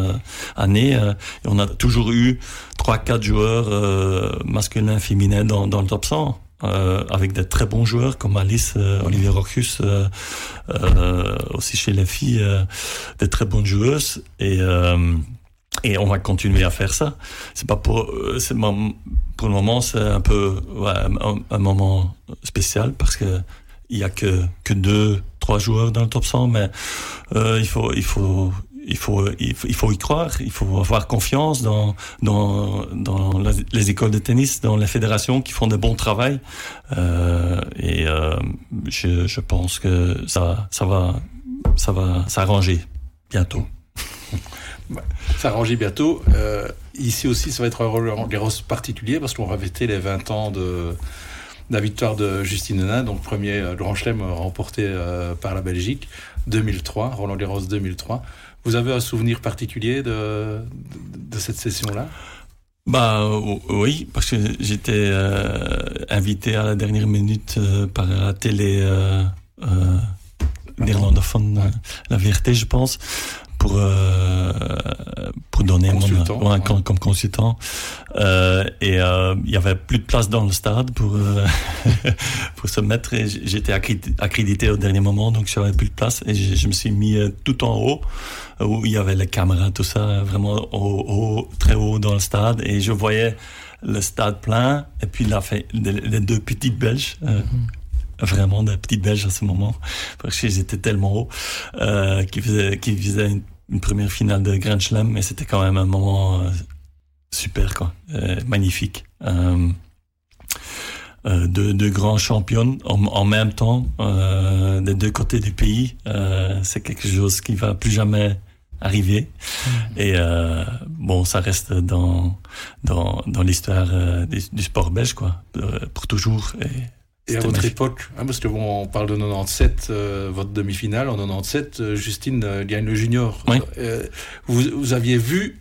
années, et on a toujours eu trois quatre joueurs masculins, féminins dans, dans le top 100 euh, avec des très bons joueurs comme Alice, euh, Olivier Rocus, euh, euh, aussi chez les filles, des très bonnes joueuses. Et, et on va continuer à faire ça. C'est pas pour, c'est pour le moment, c'est un peu ouais, un, un, moment spécial parce que il y a que que deux, trois joueurs dans le top 100, mais il faut il faut il faut, il faut, il faut y croire, il faut avoir confiance dans, dans, dans la, les écoles de tennis, dans les fédérations qui font de bons travail. Euh, et euh, je, je pense que ça, ça va, ça va s'arranger bientôt. s'arranger bientôt. Euh, ici aussi, ça va être un Roland Garros particulier parce qu'on va fêter les 20 ans de la victoire de Justine Henin, donc premier Grand Chelem remporté par la Belgique, 2003, Roland Garros 2003. Vous avez un souvenir particulier de, de, de cette session-là? Bah oui, parce que j'étais euh, invité à la dernière minute euh, par la télé euh, euh, néerlandophone, la vérité, je pense, pour euh, pour donner consultant, mon ouais, comme, comme consultant. Euh, et euh, il y avait plus de place dans le stade pour pour se mettre. J'étais accrédité au dernier moment donc j'avais plus de place. Et je, je me suis mis tout en haut où il y avait les caméras tout ça vraiment au, au, très haut dans le stade. Et je voyais le stade plein. Et puis la les, deux petites belges mm -hmm vraiment des petites belges à ce moment parce qu'ils étaient tellement hauts euh, qui faisaient qui faisaient une, une première finale de Grand Chelem, mais c'était quand même un moment euh, super, quoi, euh, magnifique. Euh, euh, de, de grands champions en, en même temps des deux côtés du pays. C'est quelque chose qui va plus jamais arrivé. Et euh, bon, ça reste dans dans, dans l'histoire euh, du, du, sport belge, quoi, euh, pour toujours. Et, et à votre époque, hein, parce que bon, on parle de 97, euh, votre demi-finale en 97, Justine gagne le junior. Oui. Vous, vous aviez vu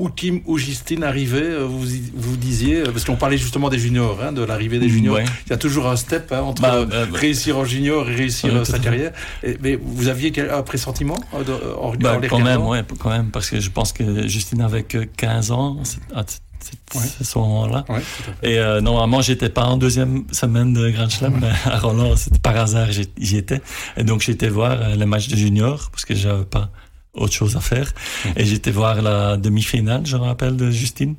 où Kim ou Justine arrivait, vous, vous disiez, parce qu'on parlait justement des juniors, hein, de l'arrivée des juniors. Ouais. Il y a toujours un step hein, entre Bah, euh, réussir en junior et réussir euh, sa carrière. Et, mais vous aviez quel, un pressentiment euh, en, Bah, en les quand même, ouais, quand même, parce que je pense que Justine avait que 15 ans à c- Ouais. ce moment-là. Ouais. Et euh, normalement, j'étais pas en deuxième semaine de Grand Chelem, mais à Roland, par hasard, j'y j'y étais. Et donc, j'étais voir euh, le match de junior, parce que j'avais pas autre chose à faire. Et j'étais voir la demi-finale, je me rappelle, de Justine.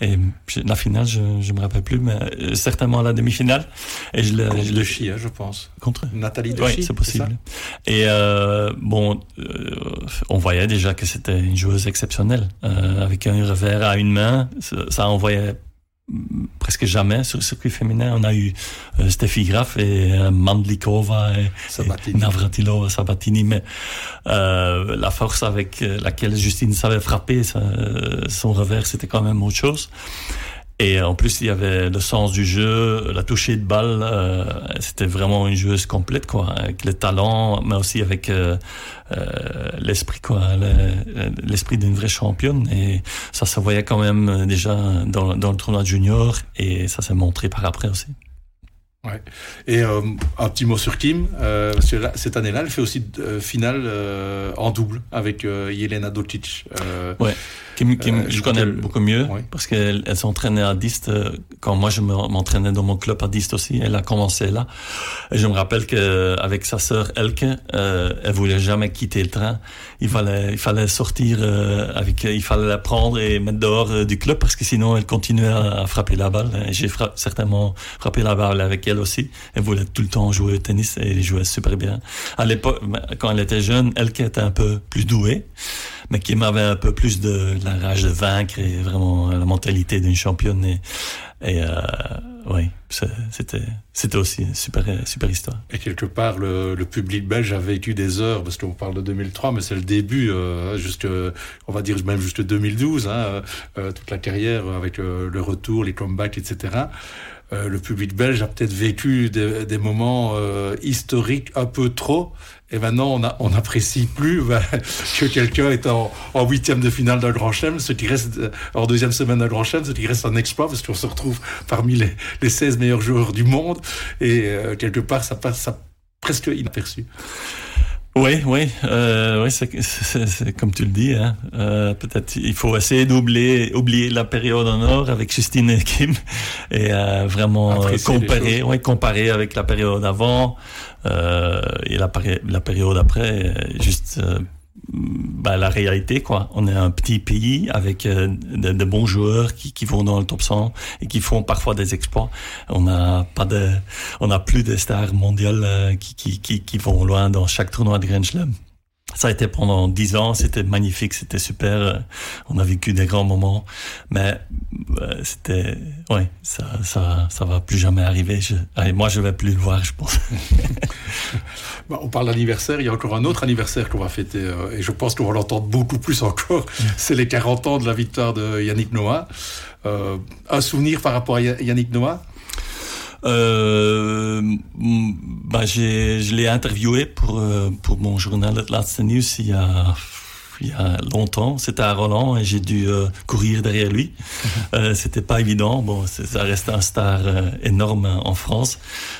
Et je- la finale, je, je me rappelle plus, mais euh, certainement la demi-finale. Et je l'ai, je Contre Chi, hein, je pense. contre. Nathalie de Oui, c'est possible. Et euh, bon, euh, on voyait déjà que c'était une joueuse exceptionnelle, euh, avec un revers à une main. Ça, envoyait presque jamais sur le circuit féminin. On a eu euh, Steffi Graf et euh, Mandlikova et, Sabatini. et Navratilova, Sabatini, mais euh, la force avec euh, laquelle Justine savait frapper euh, son revers, c'était quand même autre chose. Et en plus, il y avait le sens du jeu, la toucher de balle. euh, c'était vraiment une joueuse complète, quoi, avec le talent, mais aussi avec euh, euh, l'esprit, quoi, le- l'esprit d'une vraie championne. Et ça se voyait quand même euh, déjà dans le tournoi junior, et ça s'est montré par après aussi. Et euh, un petit mot sur Kim, euh, parce que là, cette année-là, elle fait aussi euh, finale en double avec Yelena Kim, Kim Euh, je connais beaucoup mieux parce qu'elle elle s'entraînait à Dist quand moi je me- m'entraînais dans mon club à Dist aussi. Elle a commencé là. Et je me rappelle que avec sa sœur Elke, elle voulait jamais quitter le train. Il fallait, il fallait sortir euh, avec, il fallait la prendre et mettre dehors euh, du club parce que sinon elle continuait à, frapper la balle. J'ai certainement frappé la balle avec elle aussi. Elle voulait tout le temps jouer au tennis et elle jouait super bien. À l'époque, quand elle était jeune, Elke était un peu plus douée mais qui m'avait un peu plus de, la rage de vaincre et vraiment la mentalité d'une championne. Et euh, oui, c'était c'était aussi une super super histoire. Et quelque part, le, le public belge a vécu des heures, parce qu'on parle de 2003, mais c'est le début, euh, jusque, on va dire même jusque 2012, hein, euh, euh, toute la carrière avec euh, le retour, les comebacks, etc. Euh, le public belge a peut-être vécu des, moments euh, historiques un peu trop. Et maintenant, on, a, on plus ben, que quelqu'un est en, huitième de finale d'un Grand Chelem, ce qui reste euh, en deuxième semaine d'un Grand Chelem, ce qui reste un exploit parce qu'on se retrouve parmi les, les 16 meilleurs joueurs du monde et quelque part, ça passe presque inaperçu. Oui, oui, euh, oui, c'est comme tu le dis. Hein. Euh, Peut-être il faut essayer d'oublier oublier la période en or avec Justine et Kim et euh, vraiment euh, comparer, ouais, comparer avec la période avant euh, et la, la période après. Juste euh, bah, la réalité, quoi. On est un petit pays avec euh, de, bons joueurs qui, qui vont dans le top 100 et qui font parfois des exploits. On n'a pas de, on n'a plus de stars mondiales euh, qui, qui, qui, qui vont loin dans chaque tournoi de Grand Slam. Ça a été pendant dix ans, c'était magnifique, c'était super. euh, On a vécu des grands moments, mais euh, c'était, ouais, ça, ça, ça va plus jamais arriver. Je, allez, moi, je vais plus le voir, je pense. Bah, on parle d'anniversaire, il y a encore un autre anniversaire qu'on va fêter, euh, et je pense qu'on va l'entendre beaucoup plus encore. C'est les 40 ans de la victoire de Yannick Noah. Euh, un souvenir par rapport à Ya- Yannick Noah? Euh, bah, je l'ai interviewé pour, euh, pour mon journal Het Laatste Nieuws il y a, il y a longtemps. C'était à Roland et j'ai dû euh, courir derrière lui. Euh, c'était pas évident. Bon, ça reste un star euh, énorme en France.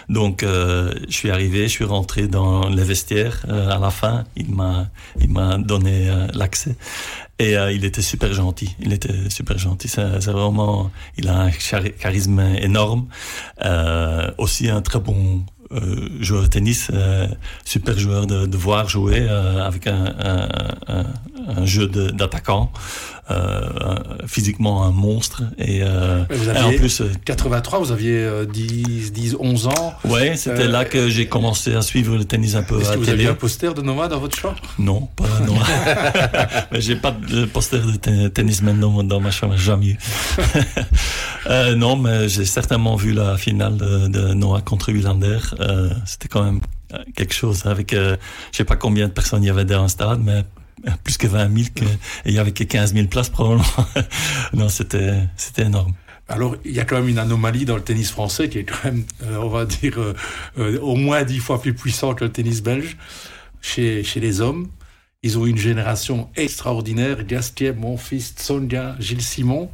Donc, euh, je suis arrivé, je suis rentré dans les vestiaires euh, à la fin. Il m'a, il m'a donné euh, l'accès. Et euh, il était super gentil. Il était super gentil. C'est vraiment, il a un chari- charisme énorme. Euh, aussi un très bon euh, joueur de tennis, euh, super joueur de, de voir jouer euh, avec un, un, un, un jeu d'attaquant, physiquement un monstre. Et, euh, Vous et en aviez plus, euh, 83, vous aviez euh, 10, 10, 11 ans. ouais, c'était Euh, là que j'ai commencé à suivre le tennis un peu Est-ce à que vous aviez télé. un poster de Noah dans votre chambre? Non, pas non. Mais j'ai pas de poster de te- tennisman dans, ma chambre, jamais eu. euh, non, mais j'ai certainement vu la finale de, de Noah contre Wilander. Euh, C'était quand même euh, quelque chose avec, euh, je sais pas combien de personnes il y avait dans un stade, mais plus que 20 000 que, et il y avait que 15 000 places probablement. non, c'était, c'était énorme. Alors, il y a quand même une anomalie dans le tennis français qui est quand même, euh, on va dire, euh, euh, au moins dix fois plus puissant que le tennis belge. Chez, chez les hommes, ils ont une génération extraordinaire. Gastier, Monfils, Sonja, Gilles Simon.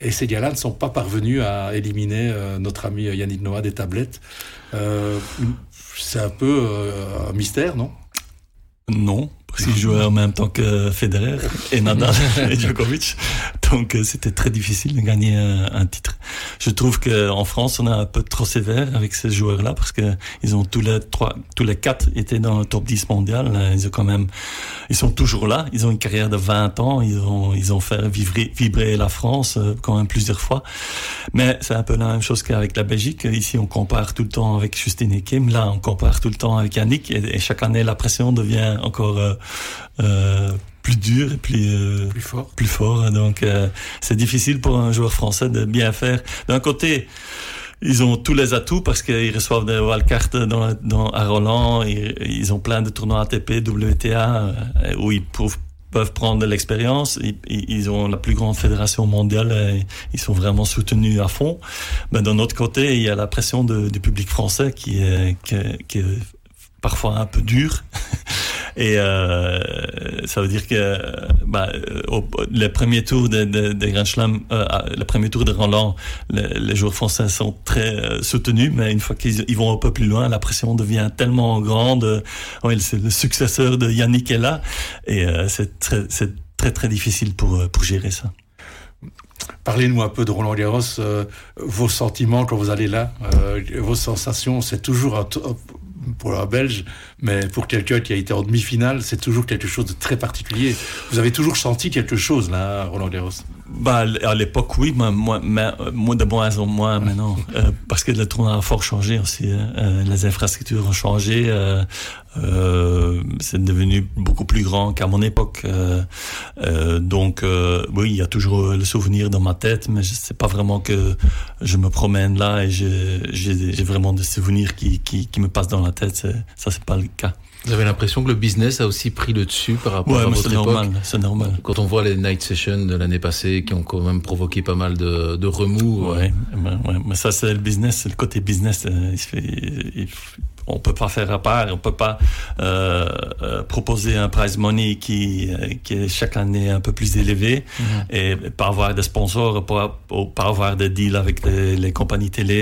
Et ces gars-là ne sont pas parvenus à éliminer notre ami Yannick Noah des tablettes. c'est un peu un mystère, non? Non, parce qu'il jouait en même temps que Federer et Nadal et Djokovic. Donc euh, c'était très difficile de gagner un, titre. Je trouve qu'en France, on est un peu trop sévère avec ces joueurs-là parce que ils ont tous les trois, tous les quatre été dans le top 10 mondial. Ils ont quand même, ils sont toujours là. Ils ont une carrière de 20 ans. Ils ont, ils ont fait vibrer, vibrer la France euh, quand même plusieurs fois. Mais c'est un peu la même chose qu'avec la Belgique. Ici, on compare tout le temps avec Justine et Kim. Là, on compare tout le temps avec Yannick. Et, chaque année, la pression devient encore euh, euh, plus dur et plus euh, plus fort. Plus fort. Donc euh, c'est difficile pour un joueur français de bien faire. D'un côté, ils ont tous les atouts parce qu'ils reçoivent des wildcards dans, dans, à Roland. Ils ont plein de tournois ATP, WTA où ils peuvent prendre de l'expérience. Ils, ils, ont la plus grande fédération mondiale et ils sont vraiment soutenus à fond. Mais d'un autre côté, il y a la pression de, du public français qui est, qui qui est parfois un peu dur. Et euh, ça veut dire que bah, au, le premier tour de, Grand Slam, euh, le premier tour de Roland, les joueurs français sont très euh, soutenus, mais une fois qu'ils vont un peu plus loin, la pression devient tellement grande. Oui, c'est le successeur de Yannick est là, et euh, c'est très, très très difficile pour pour gérer ça. Parlez-nous un peu de Roland Garros, euh, vos sentiments quand vous allez là, euh, vos sensations. C'est toujours un, pour la Belge, mais pour quelqu'un qui a été en demi-finale, c'est toujours quelque chose de très particulier. Vous avez toujours senti quelque chose là, Roland Garros? Bah, à l'époque, oui, mais moi, mais, moi de moins en moins maintenant, euh, parce que le tournoi a fort changé aussi. Hein. Euh, les infrastructures ont changé. Euh, euh, c'est devenu beaucoup plus grand qu'à mon époque. Euh, euh, donc, oui, il y a toujours le souvenir dans ma tête, mais c'est pas vraiment que je me promène là et j'ai vraiment des souvenirs qui, qui, qui me passent dans la tête. Ça, c'est pas le cas. Vous avez l'impression que le business a aussi pris le dessus par rapport à votre époque normal, C'est normal. Quand on voit les night sessions de l'année passée qui ont quand même provoqué pas mal de, de remous. Euh. Ouais, ouais, mais ça c'est le business, c'est le côté business. Euh, il fait, il, on peut pas faire à part, on peut pas euh, euh, proposer un prize money qui, qui est chaque année un peu plus élevé mm -hmm. et pas avoir des sponsors, pas, pas avoir des deals avec les, les compagnies télé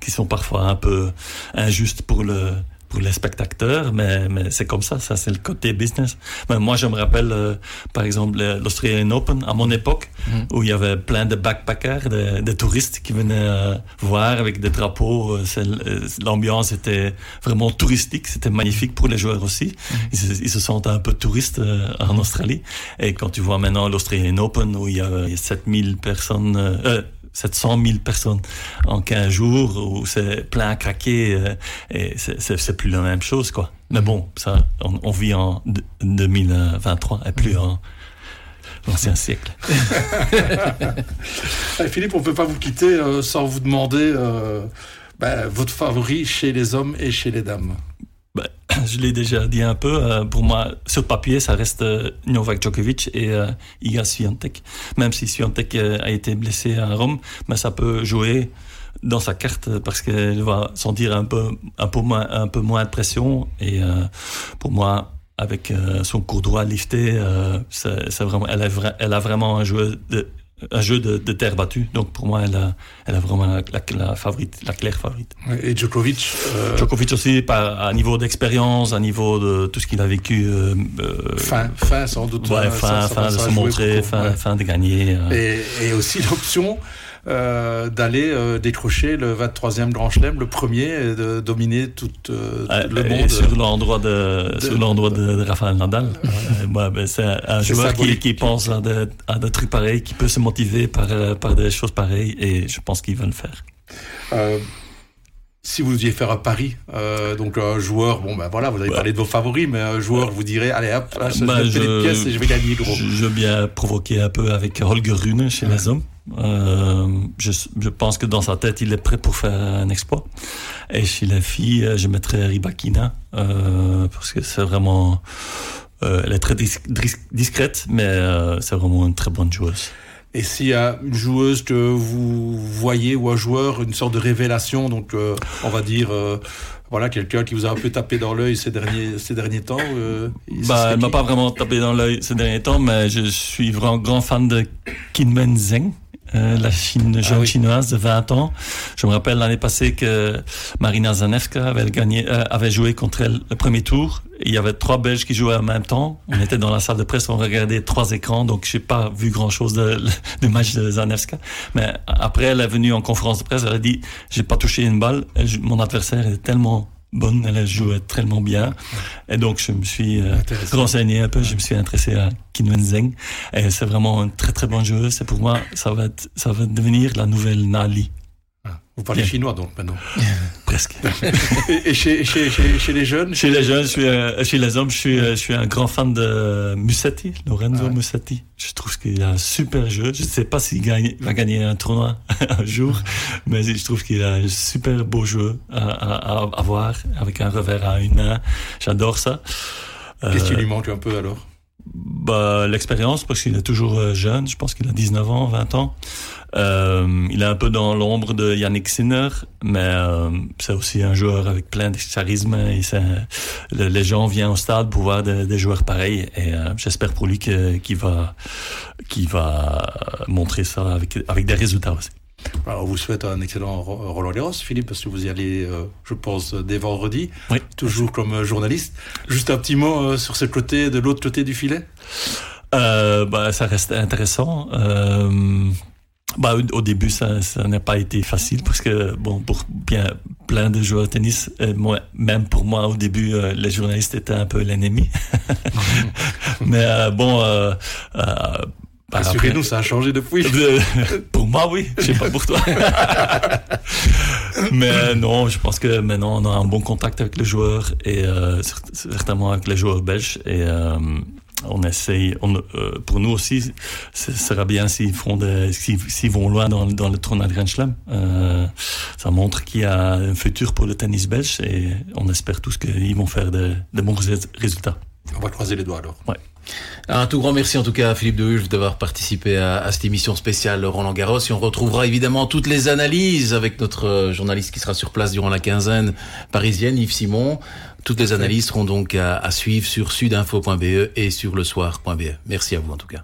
qui sont parfois un peu injustes pour le pour les spectateurs, mais, mais c'est comme ça, ça c'est le côté business. Mais moi, je me rappelle, euh, par exemple, l'Australian Open à mon époque, mm. où il y avait plein de backpackers, de, de touristes qui venaient euh, voir avec des drapeaux. Euh, euh, l'ambiance était vraiment touristique, c'était magnifique pour les joueurs aussi. Mm. Ils, se, ils, se sentent un peu touristes euh, en Australie. Et quand tu vois maintenant l'Australian Open, où il y a, il y a 7000 personnes... 700 000 personnes en 15 jours où c'est plein à craquer euh, et c'est plus la même chose quoi. Mais bon, ça, on, on vit en 2023 et plus en l'ancien siècle. Philippe, on peut pas vous quitter euh, sans vous demander euh, ben, votre favori chez les hommes et chez les dames. Je l'ai déjà dit un peu. Euh, pour moi, sur papier, ça reste euh, Novak Djokovic et euh, Iga Swiatek. Même si Swiatek euh, a été blessé à Rome, mais ça peut jouer dans sa carte parce qu'elle va sentir un peu, un peu moins, un peu moins de pression. Et pour moi, avec son cours droit lifté, c'est vraiment, elle, elle a vraiment un jeu de un jeu de, de, terre battue. Donc pour moi, elle a, elle a vraiment la, la, la favorite, la claire favorite. Et Djokovic euh... Djokovic aussi, par, à niveau d'expérience, à niveau de tout ce qu'il a vécu. Euh, fin, fin sans doute. Ouais, fin, ça, fin ça, de se montrer, fin, ouais. fin de gagner. Euh. Et, et aussi l'option euh, d'aller euh, décrocher le 23e Grand Chelem, le premier, et de dominer tout euh, le monde. sur l'endroit de, de, sur l'endroit de, de, Rafael Nadal. ben, c'est un joueur qui, qui, pense à des, à des trucs pareils, qui peut se motiver par, par des choses pareilles, et je pense qu'il va le faire. si vous deviez faire un pari, euh, donc un joueur, bon ben voilà, vous avez parlé de vos favoris, mais un joueur, vous direz, allez hop, là, je, bah, je fais des pièces et je vais gagner gros. Je, je veux bien provoquer un peu avec Holger Rune chez les hommes. Euh, je, je, pense que dans sa tête, il est prêt pour faire un exploit. Et chez les filles, je mettrais Ribakina, euh, parce que c'est vraiment elle est très discrète, mais c'est vraiment une très bonne joueuse. Et s'il y a une joueuse que vous voyez ou un joueur, une sorte de révélation, donc on va dire voilà, quelqu'un qui vous a un peu tapé dans l'œil ces derniers, ces derniers temps euh, bah, Elle m'a pas vraiment tapé dans l'œil ces derniers temps, mais je suis vraiment grand fan de Kinmen Zheng. Euh, la Chine, ah jeune chinoise de 20 ans. Je me rappelle l'année passée que Marina Zanevska avait gagné, euh, avait joué contre elle le premier tour. Il y avait trois Belges qui jouaient en même temps. On était dans la salle de presse, on regardait trois écrans, donc j'ai pas vu grand chose de, du match de Zanevska. Mais après, elle est venue en conférence de presse, elle a dit, j'ai pas touché une balle. mon adversaire est tellement bonne, elle jouait tellement bien. Et donc, je me suis euh, renseigné un peu, je me suis intéressé à Kinwen Zeng. Et c'est vraiment une très très bonne joueuse. C'est pour moi, ça va, être, ça va devenir la nouvelle Nali. Vous parlez chinois donc maintenant Presque. et, chez, chez, chez, les jeunes Chez les jeunes, je suis, euh, chez les hommes, je suis, euh, je suis un grand fan de Musetti, Lorenzo ah Musetti. Je trouve qu'il a un super jeu. Je ne sais pas s'il va gagner un tournoi un jour, mais je trouve qu'il a un super beau jeu à, à, voir avec un revers à une main. J'adore ça. Qu'est-ce qui lui manque un peu alors? bah, L'expérience, parce qu'il est toujours euh, jeune. Je pense qu'il a 19 ans, 20 ans. Euh, il est un peu dans l'ombre de Yannick Sinner, mais euh, c'est aussi un joueur avec plein de charisme. Et les gens viennent au stade pour voir des, joueurs pareils. Et euh, j'espère pour lui qu'il va, qu'il va montrer ça avec, avec des résultats aussi. Alors, on vous souhaite un excellent Roland Garros, Philippe, parce que vous y allez, je pense, dès vendredi, oui. toujours comme journaliste. Juste un petit mot sur ce côté, de l'autre côté du filet bah, Ça reste intéressant. Bah, au, début, ça, ça n'a pas été facile parce que, bon, pour bien plein de joueurs de tennis, euh, moi, même pour moi, au début, euh, les journalistes étaient un peu l'ennemi. Mais euh, bon, euh, bah, Assurez-nous, ça a changé depuis. pour moi, oui. Je sais pas pour toi. Mais non, je pense que maintenant, on a un bon contact avec les joueurs et certainement avec les joueurs belges. Et on essaye, on, euh, pour nous aussi, ce sera bien s'ils font s'ils vont loin dans, dans le tournoi de Grand Slam. Euh, ça montre qu'il y a un futur pour le tennis belge et on espère tous qu'ils vont faire de, de, bons résultats. On va croiser les doigts alors. Ouais. Un tout grand merci en tout cas à Philippe de d'avoir participé à, à, cette émission spéciale Roland Garros et on retrouvera évidemment toutes les analyses avec notre euh, journaliste qui sera sur place durant la quinzaine parisienne, Yves Simon. Toutes les analyses seront donc à, à suivre sur sudinfo.be et sur le soir.be. Merci à vous en tout cas.